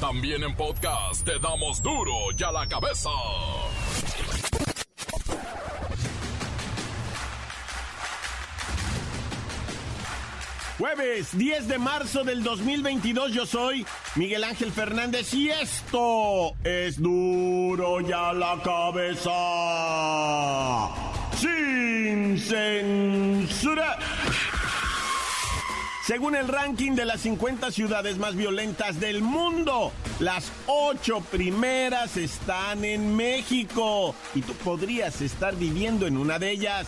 También en podcast te damos duro y a la cabeza. Jueves 10 de marzo del 2022 yo soy Miguel Ángel Fernández y esto es duro ya la cabeza. Sin censura. Según el ranking de las 50 ciudades más violentas del mundo, las ocho primeras están en México y tú podrías estar viviendo en una de ellas.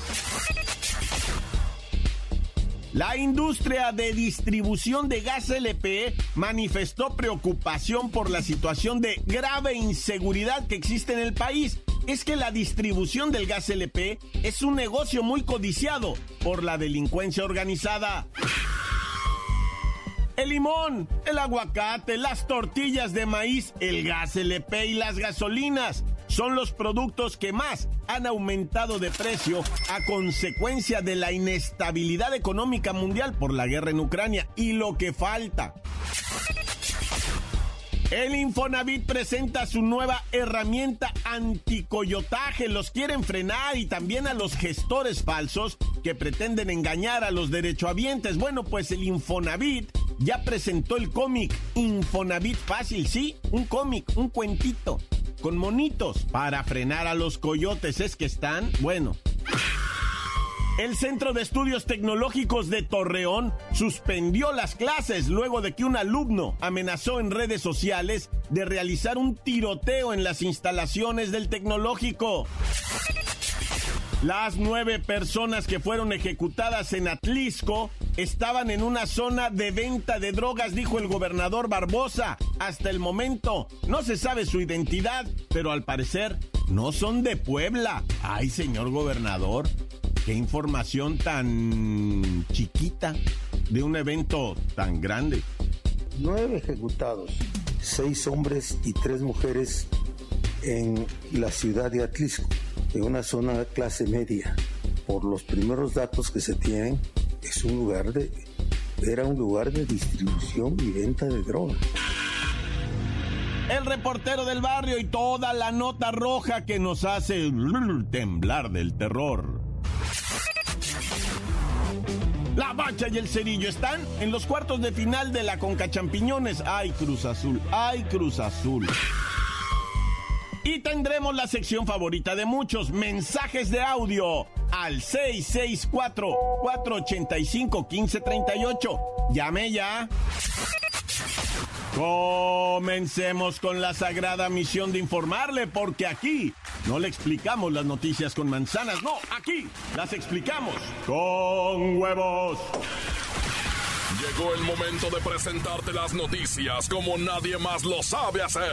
La industria de distribución de gas LP manifestó preocupación por la situación de grave inseguridad que existe en el país. Es que la distribución del gas LP es un negocio muy codiciado por la delincuencia organizada. El limón, el aguacate, las tortillas de maíz, el gas LP y las gasolinas son los productos que más han aumentado de precio a consecuencia de la inestabilidad económica mundial por la guerra en Ucrania y lo que falta. El Infonavit presenta su nueva herramienta anticoyotaje. Los quieren frenar y también a los gestores falsos que pretenden engañar a los derechohabientes. Bueno, pues el Infonavit ya presentó el cómic Infonavit Fácil, sí, un cómic, un cuentito con monitos para frenar a los coyotes. Es que están, bueno. El Centro de Estudios Tecnológicos de Torreón suspendió las clases luego de que un alumno amenazó en redes sociales de realizar un tiroteo en las instalaciones del tecnológico. Las nueve personas que fueron ejecutadas en Atlisco estaban en una zona de venta de drogas, dijo el gobernador Barbosa. Hasta el momento no se sabe su identidad, pero al parecer no son de Puebla. Ay, señor gobernador, qué información tan chiquita de un evento tan grande. Nueve ejecutados, seis hombres y tres mujeres en la ciudad de Atlisco en una zona de clase media. Por los primeros datos que se tienen, es un lugar de, era un lugar de distribución y venta de drogas. El reportero del barrio y toda la nota roja que nos hace temblar del terror. La Bacha y el Cerillo están en los cuartos de final de la Conca Champiñones. ¡Ay, Cruz Azul! ¡Ay, Cruz Azul! Y tendremos la sección favorita de muchos, mensajes de audio al 664-485-1538. Llame ya. Comencemos con la sagrada misión de informarle, porque aquí no le explicamos las noticias con manzanas, no, aquí las explicamos con huevos. Llegó el momento de presentarte las noticias como nadie más lo sabe hacer.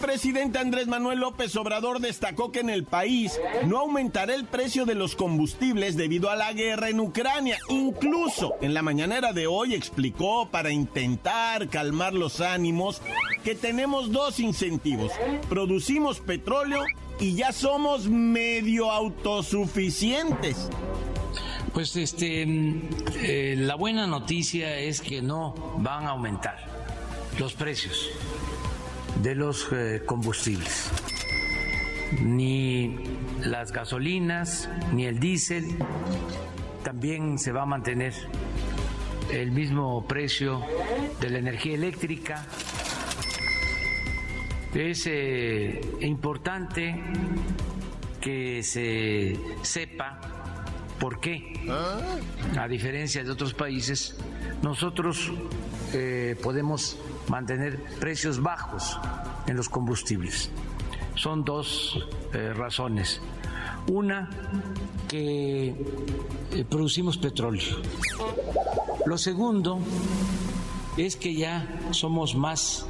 Presidente Andrés Manuel López Obrador destacó que en el país no aumentará el precio de los combustibles debido a la guerra en Ucrania. Incluso en la mañanera de hoy explicó para intentar calmar los ánimos que tenemos dos incentivos. Producimos petróleo y ya somos medio autosuficientes. Pues este, eh, la buena noticia es que no van a aumentar los precios de los eh, combustibles. Ni las gasolinas, ni el diésel. También se va a mantener el mismo precio de la energía eléctrica. Es eh, importante que se sepa por qué, a diferencia de otros países, nosotros eh, podemos mantener precios bajos en los combustibles. Son dos eh, razones. Una, que eh, producimos petróleo. Lo segundo es que ya somos más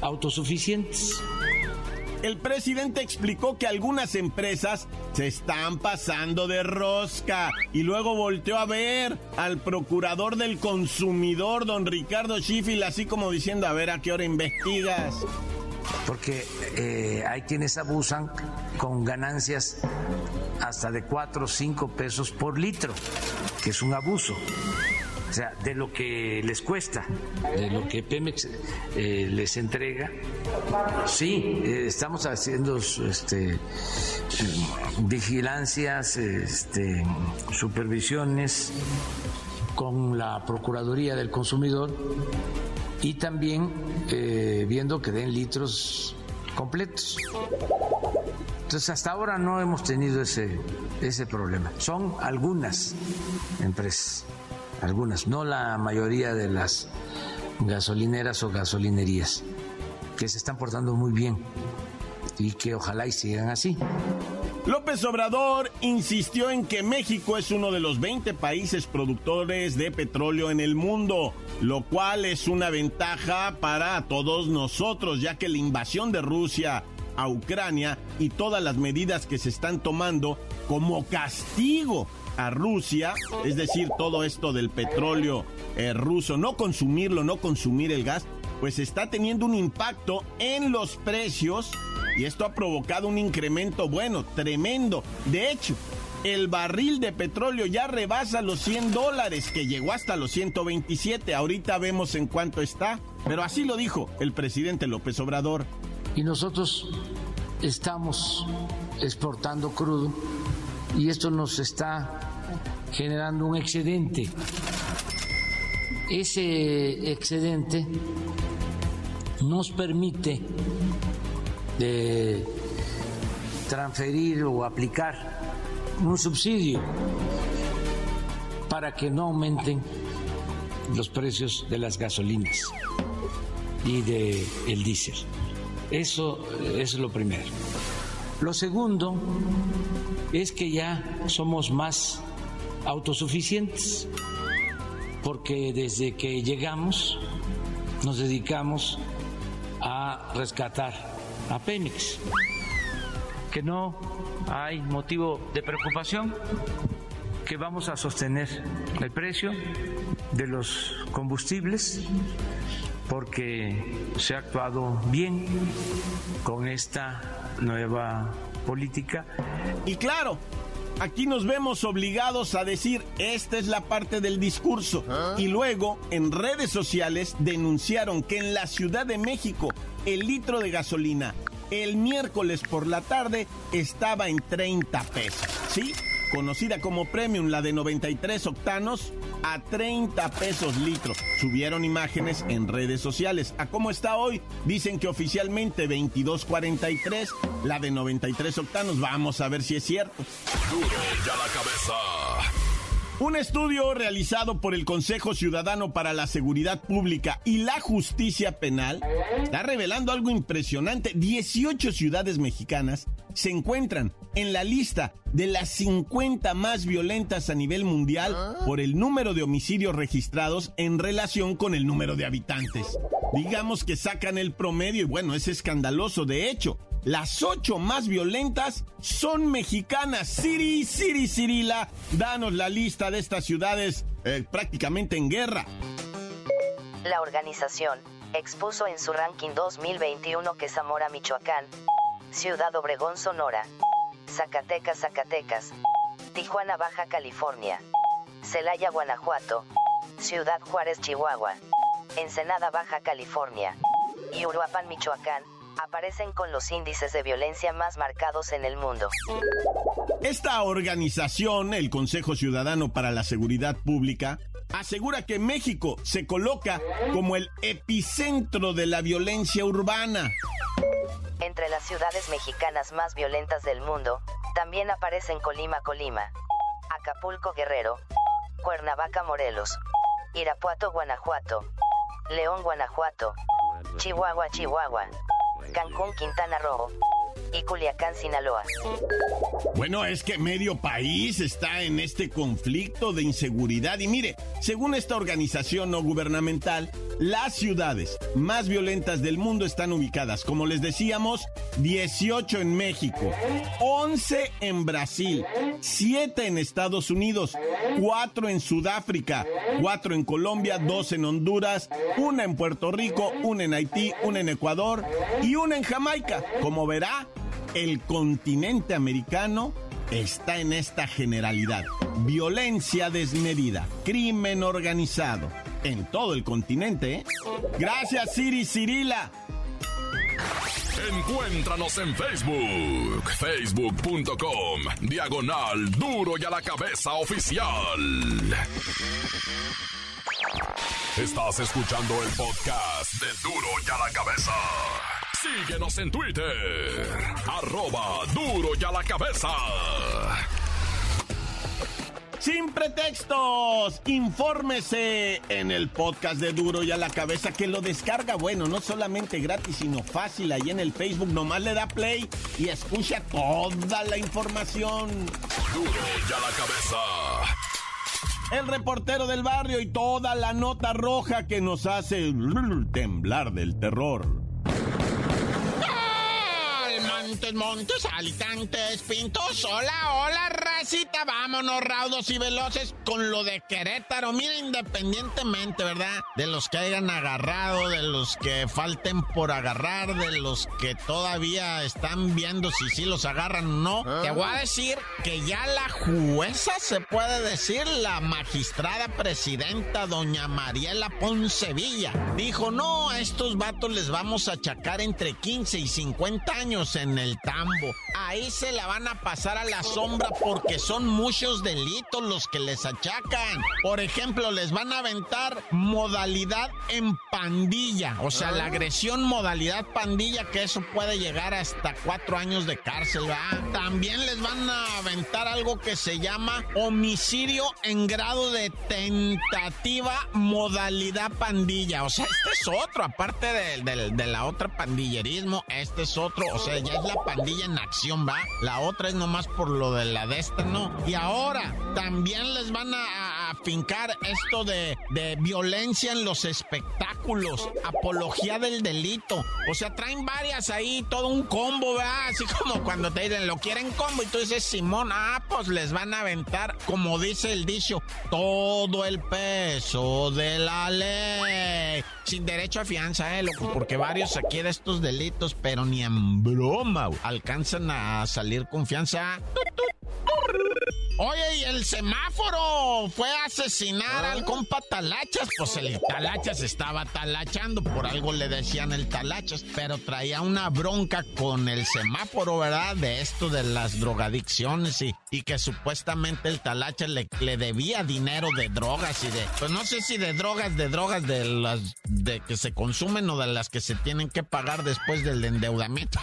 autosuficientes. El presidente explicó que algunas empresas se están pasando de rosca y luego volteó a ver al procurador del consumidor, don Ricardo Schiffel, así como diciendo, a ver a qué hora investigas. Porque eh, hay quienes abusan con ganancias hasta de 4 o 5 pesos por litro, que es un abuso o sea, de lo que les cuesta, de lo que Pemex eh, les entrega. Sí, eh, estamos haciendo este, vigilancias, este, supervisiones con la Procuraduría del Consumidor y también eh, viendo que den litros completos. Entonces hasta ahora no hemos tenido ese, ese problema. Son algunas empresas algunas, no la mayoría de las gasolineras o gasolinerías, que se están portando muy bien y que ojalá y sigan así. López Obrador insistió en que México es uno de los 20 países productores de petróleo en el mundo, lo cual es una ventaja para todos nosotros, ya que la invasión de Rusia a Ucrania y todas las medidas que se están tomando como castigo a Rusia, es decir, todo esto del petróleo eh, ruso, no consumirlo, no consumir el gas, pues está teniendo un impacto en los precios y esto ha provocado un incremento bueno, tremendo. De hecho, el barril de petróleo ya rebasa los 100 dólares, que llegó hasta los 127. Ahorita vemos en cuánto está, pero así lo dijo el presidente López Obrador. Y nosotros estamos exportando crudo y esto nos está generando un excedente. Ese excedente nos permite de transferir o aplicar un subsidio para que no aumenten los precios de las gasolinas y de el diésel. Eso es lo primero. Lo segundo es que ya somos más autosuficientes, porque desde que llegamos nos dedicamos a rescatar a Pemex, que no hay motivo de preocupación, que vamos a sostener el precio de los combustibles porque se ha actuado bien con esta nueva política. Y claro, aquí nos vemos obligados a decir, esta es la parte del discurso. Y luego, en redes sociales, denunciaron que en la Ciudad de México el litro de gasolina el miércoles por la tarde estaba en 30 pesos. ¿Sí? conocida como Premium, la de 93 octanos, a 30 pesos litro. Subieron imágenes en redes sociales. ¿A cómo está hoy? Dicen que oficialmente 22.43, la de 93 octanos. Vamos a ver si es cierto. Duro ya la cabeza. Un estudio realizado por el Consejo Ciudadano para la Seguridad Pública y la Justicia Penal está revelando algo impresionante. 18 ciudades mexicanas se encuentran en la lista de las 50 más violentas a nivel mundial por el número de homicidios registrados en relación con el número de habitantes. Digamos que sacan el promedio y bueno, es escandaloso. De hecho, las ocho más violentas son mexicanas. Siri, Siri, Cirila, danos la lista de estas ciudades eh, prácticamente en guerra. La organización expuso en su ranking 2021 que Zamora, Michoacán, Ciudad Obregón, Sonora, Zacatecas, Zacatecas, Tijuana, Baja California, Celaya, Guanajuato, Ciudad Juárez, Chihuahua, Ensenada, Baja California, y Uruapan, Michoacán, aparecen con los índices de violencia más marcados en el mundo. Esta organización, el Consejo Ciudadano para la Seguridad Pública, asegura que México se coloca como el epicentro de la violencia urbana. Entre las ciudades mexicanas más violentas del mundo, también aparecen Colima, Colima, Acapulco, Guerrero, Cuernavaca, Morelos, Irapuato, Guanajuato, León, Guanajuato, Chihuahua, Chihuahua, Cancún, Quintana Roo, y Culiacán, Sinaloa. Bueno, es que medio país está en este conflicto de inseguridad y mire, según esta organización no gubernamental, las ciudades más violentas del mundo están ubicadas, como les decíamos, 18 en México, 11 en Brasil, 7 en Estados Unidos, 4 en Sudáfrica, 4 en Colombia, 2 en Honduras, 1 en Puerto Rico, 1 en Haití, 1 en Ecuador y 1 en Jamaica. Como verá, el continente americano está en esta generalidad. Violencia desmedida, crimen organizado, en todo el continente. ¿eh? Gracias, Siri Cirila. Encuéntranos en Facebook, facebook.com, diagonal duro y a la cabeza oficial. Estás escuchando el podcast de duro y a la cabeza. Síguenos en Twitter, arroba duro y a la cabeza. Sin pretextos, infórmese en el podcast de Duro y a la cabeza que lo descarga, bueno, no solamente gratis, sino fácil ahí en el Facebook, nomás le da play y escucha toda la información. Duro y a la cabeza. El reportero del barrio y toda la nota roja que nos hace temblar del terror. Montes, Montes, Alicantes, Pintos. Hola, hola, racita. Vámonos, raudos y veloces con lo de Querétaro. Mira, independientemente, ¿verdad? De los que hayan agarrado, de los que falten por agarrar, de los que todavía están viendo si sí los agarran o no. Te voy a decir que ya la jueza, se puede decir, la magistrada presidenta, doña Mariela Poncevilla, dijo: No, a estos vatos les vamos a achacar entre 15 y 50 años en el tambo. Ahí se la van a pasar a la sombra porque son muchos delitos los que les achacan. Por ejemplo, les van a aventar modalidad en pandilla. O sea, la agresión modalidad pandilla, que eso puede llegar hasta cuatro años de cárcel, ¿verdad? También les van a aventar algo que se llama homicidio en grado de tentativa modalidad pandilla. O sea, este es otro, aparte de, de, de la otra pandillerismo, este es otro. O sea, ya la pandilla en acción, ¿va? La otra es nomás por lo de la de esta, ¿no? Y ahora también les van a, a fincar esto de, de, violencia en los espectáculos, apología del delito. O sea, traen varias ahí, todo un combo, ¿verdad? Así como cuando te dicen, lo quieren combo y tú dices, Simón, ah, pues les van a aventar, como dice el dicho, todo el peso de la ley. Sin derecho a fianza, ¿eh, loco? Porque varios aquí de estos delitos, pero ni en broma, alcanzan a salir confianza. Oye, el semáforo fue a asesinar al compa Talachas. Pues el Talachas estaba talachando, por algo le decían el Talachas, pero traía una bronca con el semáforo, ¿verdad? De esto de las drogadicciones y, y que supuestamente el Talachas le, le, debía dinero de drogas y de, pues no sé si de drogas, de drogas de las de que se consumen o de las que se tienen que pagar después del endeudamiento.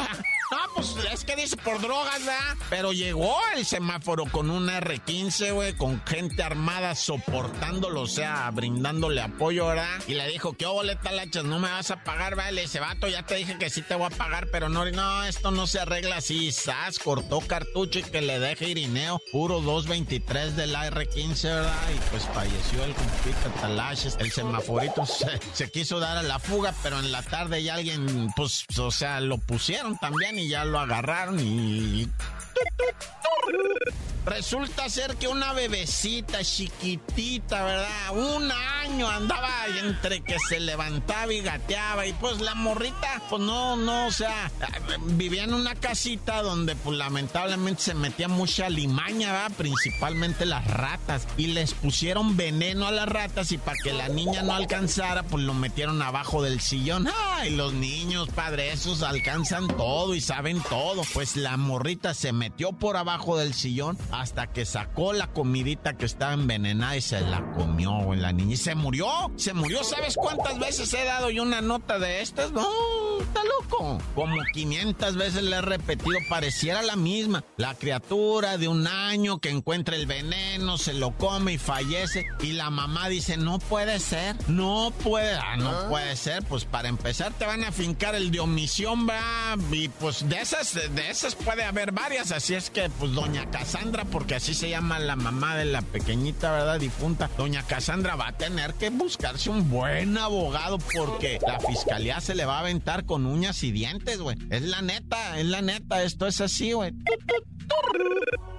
No, pues es que dice por drogas, ¿verdad? Pero llegó el semáforo con un R15, güey, con gente armada soportándolo, o sea, brindándole apoyo, ¿verdad? Y le dijo, ¿qué boleta lachas? No me vas a pagar, vale. Ese vato ya te dije que sí te voy a pagar, pero no, no, esto no se arregla así. Sas, cortó cartucho y que le deje Irineo, puro 223 del R15, ¿verdad? Y pues falleció el compita Talaches. El semaforito se, se quiso dar a la fuga, pero en la tarde ya alguien, pues, o sea, lo pusieron también y ya lo agarraron y... Resulta ser que una bebecita chiquitita, ¿verdad? Un año andaba entre que se levantaba y gateaba y pues la morrita, pues no, no, o sea, vivía en una casita donde pues lamentablemente se metía mucha limaña, ¿verdad? Principalmente las ratas y les pusieron veneno a las ratas y para que la niña no alcanzara, pues lo metieron abajo del sillón. ¡Ay! Los niños, padre, esos alcanzan todo y saben todo. Pues la morrita se metió por abajo del sillón hasta que sacó la comidita que estaba envenenada y se la comió, güey, la niña. Y se murió, se murió. ¿Sabes cuántas veces he dado yo una nota de estas? No está loco. Como 500 veces le he repetido, pareciera la misma. La criatura de un año que encuentra el veneno, se lo come y fallece. Y la mamá dice, no puede ser, no puede, ah, no ah. puede ser. Pues para empezar te van a fincar el de omisión, va. Y pues de esas, de esas puede haber varias. Así es que, pues doña Cassandra, porque así se llama la mamá de la pequeñita, ¿verdad? Difunta. Doña Cassandra va a tener que buscarse un buen abogado porque la fiscalía se le va a aventar con uñas y dientes, güey. Es la neta, es la neta, esto es así, güey.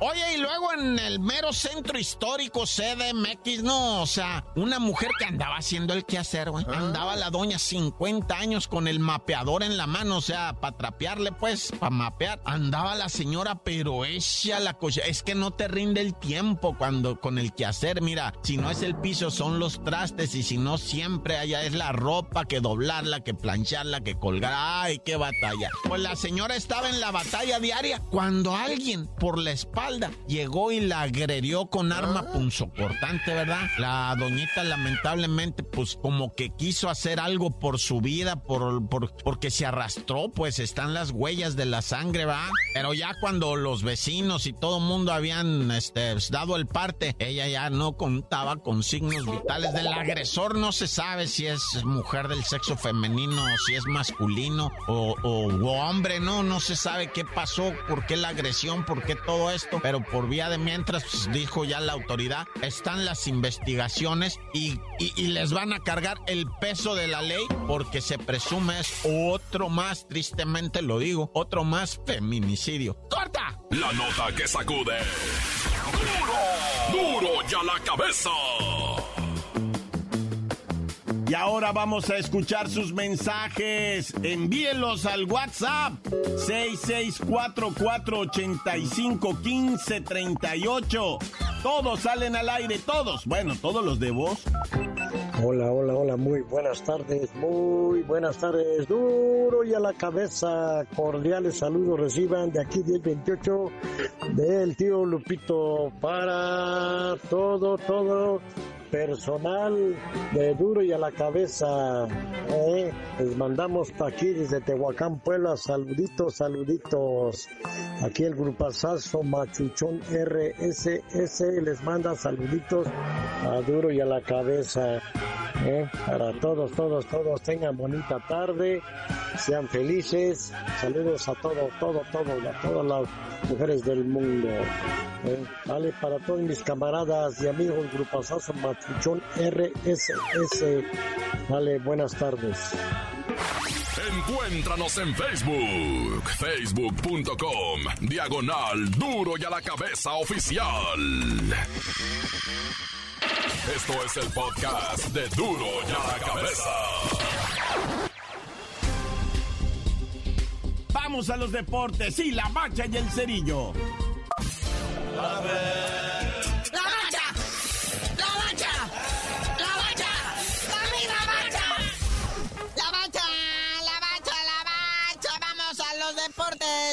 Oye, y luego en el mero centro histórico CDMX, no, o sea, una mujer que andaba haciendo el quehacer, güey. Ah. Andaba la doña 50 años con el mapeador en la mano, o sea, para trapearle, pues, para mapear. Andaba la señora, pero ella la cosa, es que no te rinde el tiempo cuando con el quehacer, mira, si no es el piso, son los trastes, y si no, siempre allá es la ropa, que doblarla, que plancharla, que colgar. Ay, qué batalla. Pues la señora estaba en la batalla diaria cuando alguien por la espalda llegó y la agredió con arma ah. punzocortante, ¿verdad? La doñita lamentablemente pues como que quiso hacer algo por su vida, por, porque se arrastró, pues están las huellas de la sangre, ¿va? Pero ya cuando los vecinos y todo el mundo habían este, dado el parte, ella ya no contaba con signos vitales del agresor, no se sabe si es mujer del sexo femenino, o si es masculino o, o hombre, no, no se sabe qué pasó, por qué la agresión, por qué todo esto, pero por vía de mientras, pues, dijo ya la autoridad, están las investigaciones y, y, les van a cargar el peso de la ley porque se presume es otro más, tristemente lo digo, otro más feminicidio. ¡Corta! La nota que sacude. ¡Duro! ¡Duro ya la cabeza! Y ahora vamos a escuchar sus mensajes. Envíenlos al WhatsApp 6644851538. Todos salen al aire, todos. Bueno, todos los de voz. Hola, hola, hola, muy buenas tardes, muy buenas tardes. Duro y a la cabeza. Cordiales saludos reciban de aquí 1028 del tío Lupito para todo, todo personal de Duro y a la Cabeza. ¿eh? Les mandamos para aquí desde Tehuacán, Puebla. Saluditos, saluditos. Aquí el grupazazo Machuchón RSS les manda saluditos a Duro y a la Cabeza. ¿eh? Para todos, todos, todos tengan bonita tarde, sean felices. Saludos a todos, todos, todos, a todas las mujeres del mundo. ¿Eh? Vale, para todos mis camaradas y amigos, grupazazo Machuchón RSS. Vale, buenas tardes. Encuéntranos en Facebook, facebook.com, diagonal duro y a la cabeza oficial. Esto es el podcast de duro y a la cabeza. Vamos a los deportes y la bacha y el cerillo.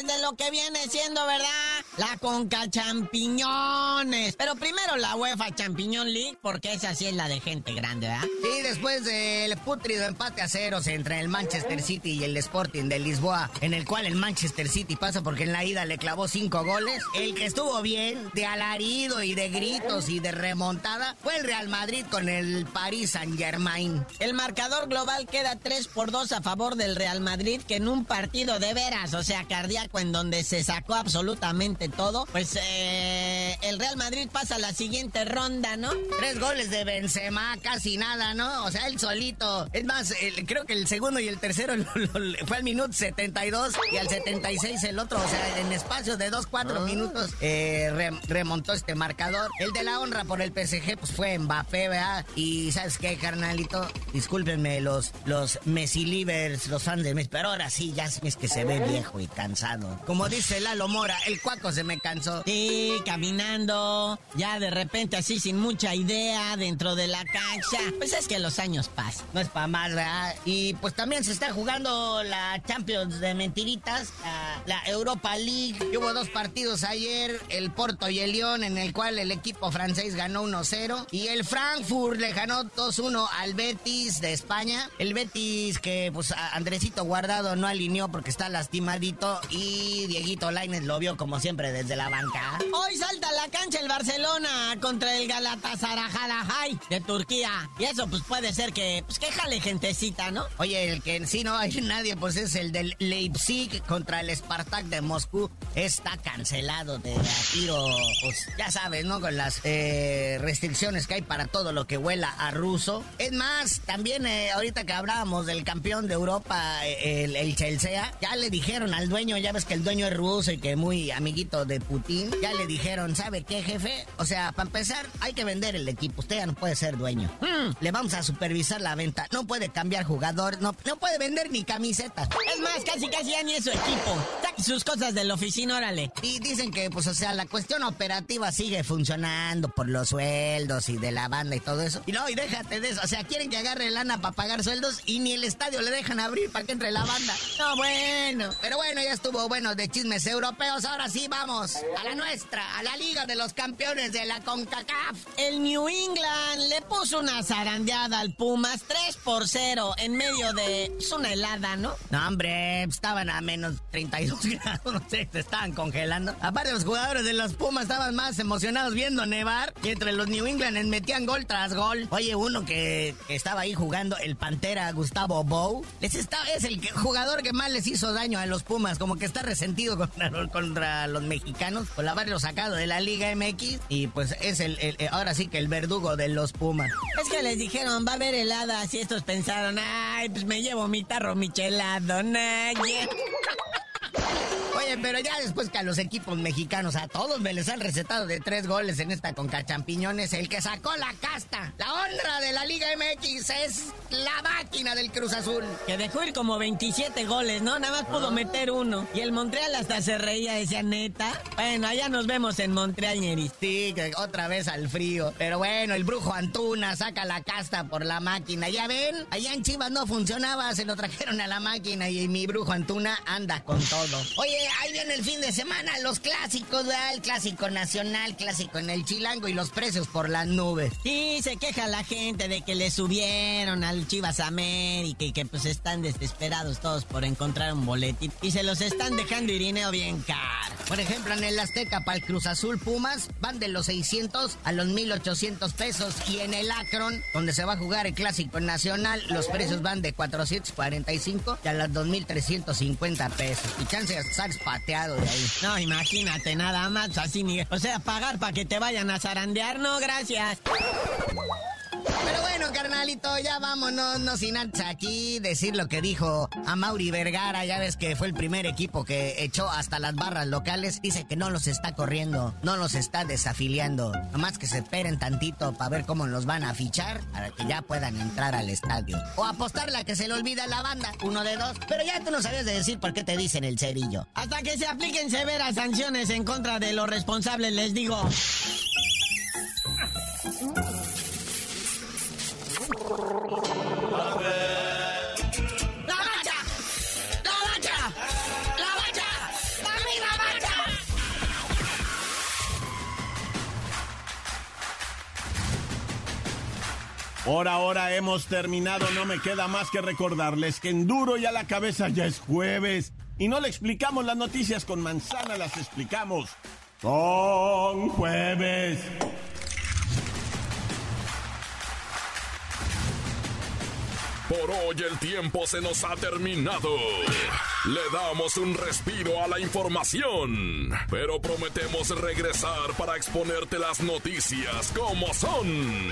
De lo que viene siendo, ¿verdad? La Conca Champiñones. Pero primero la UEFA Champiñón League, porque esa sí es la de gente grande, ¿verdad? Sí, después del putrido empate a ceros entre el Manchester City y el Sporting de Lisboa, en el cual el Manchester City pasa porque en la ida le clavó cinco goles, el que estuvo bien, de alarido y de gritos y de remontada, fue el Real Madrid con el Paris Saint Germain. El marcador global queda 3 por 2 a favor del Real Madrid, que en un partido de veras, o sea, cardíaco, en donde se sacó absolutamente todo, pues eh, el Real Madrid pasa a la siguiente ronda, ¿no? Tres goles de Benzema, casi nada, ¿no? O sea, él solito. Es más, creo que el segundo y el tercero fue al minuto 72 y al 76 el otro. O sea, en espacio de 2-4 ah. minutos eh, remontó este marcador. El de la honra por el PSG, pues fue Mbappé, ¿verdad? Y ¿sabes qué, carnalito? Discúlpenme los, los Messi Livers, los fans de Messi, pero ahora sí, ya es que se ve viejo y cansado. Como dice Lalo Mora, el cuaco se me cansó. Camina caminando, ya de repente así sin mucha idea dentro de la cancha. Pues es que los años pasan. No es para más, ¿verdad? Y pues también se está jugando la Champions de mentiritas, la, Europa League. Hubo dos partidos ayer, el Porto y el Lyon, en el cual el equipo francés ganó 1-0 y el Frankfurt le ganó 2-1 al Betis de España. El Betis que pues Andresito Guardado no alineó porque está lastimadito y Dieguito Lainez lo vio como siempre desde la banca. Hoy salta a la cancha el Barcelona contra el Galatasaray de Turquía. Y eso pues puede ser que, pues que jale gentecita, ¿no? Oye, el que sí no hay nadie pues es el del Leipzig contra el Spartak de Moscú. Está cancelado de tiro, pues ya sabes, ¿no? Con las eh, restricciones que hay para todo lo que huela a ruso. Es más, también eh, ahorita que hablábamos del campeón de Europa, eh, el, el Chelsea, ya le dijeron al dueño, ya ves que el dueño es ruso y que muy amiguito de Putin, ya le dijeron, ¿sabe qué, jefe? O sea, para empezar, hay que vender el equipo. Usted ya no puede ser dueño. Hmm, le vamos a supervisar la venta. No puede cambiar jugador, no, no puede vender ni camisetas. Es más, casi casi ya ni es su equipo. Saque sus cosas de la oficina, órale. Y dicen que, pues, o sea, la cuestión operativa sigue funcionando por los sueldos y de la banda y todo eso. Y no, y déjate de eso. O sea, quieren que agarre lana para pagar sueldos y ni el estadio le dejan abrir para que entre la banda. No, bueno. Pero bueno, ya estuvo bueno de chismes europeos. Ahora sí, vamos a la nuestra, a la Liga de los Campeones de la CONCACAF. El New England le puso una zarandeada al Pumas 3 por 0 en medio de pues, una helada, ¿no? No, hombre, estaban a menos 32 grados, no sé, se estaban congelando. Aparte, los jugadores de los Pumas estaban más emocionados viendo nevar y entre los New England metían gol tras gol. Oye, uno que, estaba ahí jugando, el Pantera Gustavo Bow, les está, es el jugador que más les hizo daño a los Pumas, como que está resentido contra, los mexicanos por haberlo sacado de la Liga MX y pues es el, ahora sí que el verdugo de los Pumas. Es que les dijeron, va a haber heladas y estos pensaron, ay, pues me llevo mi tarro michelado, nadie. Oye, pero ya después que a los equipos mexicanos, a todos me les han recetado de tres goles en esta Conca Champiñones, el que sacó la casta, la honra de la Liga MX es la máquina del Cruz Azul. Que dejó ir como 27 goles, ¿no? Nada más pudo meter uno. Y el Montreal hasta se reía, decía, neta. Bueno, allá nos vemos en Montreal, Ñeris. Sí, que otra vez al frío. Pero bueno, el brujo Antuna saca la casta por la máquina. Ya ven, allá en Chivas no funcionaba, se lo trajeron a la máquina y mi brujo Antuna anda con todo. Oye, ahí viene el fin de semana, los clásicos, ¿verdad? El clásico nacional, clásico en el Chilango y los precios por las nubes. Sí, se queja la gente de que le subieron al Chivas América y que pues están desesperados todos por encontrar un boletín y se los están dejando irineo bien caro. Por ejemplo, en el Azteca para el Cruz Azul Pumas van de los 600 a los 1800 pesos y en el Akron, donde se va a jugar el clásico nacional, los precios van de 445 a las 2350 pesos. Y chances sax pateado de ahí. No, imagínate, nada más así ni. O sea, pagar para que te vayan a zarandear, no, gracias. Pero bueno, carnalito, ya vámonos, no sin antes aquí decir lo que dijo a Mauri Vergara. Ya ves que fue el primer equipo que echó hasta las barras locales. Dice que no los está corriendo, no los está desafiliando. Nomás que se esperen tantito para ver cómo los van a fichar para que ya puedan entrar al estadio. O apostarle a que se le olvida la banda, uno de dos. Pero ya tú no sabías de decir por qué te dicen el cerillo. Hasta que se apliquen severas sanciones en contra de los responsables, les digo. Por ahora hemos terminado, no me queda más que recordarles que en duro y a la cabeza ya es jueves. Y no le explicamos las noticias con manzana, las explicamos con jueves. Por hoy el tiempo se nos ha terminado. Le damos un respiro a la información, pero prometemos regresar para exponerte las noticias como son.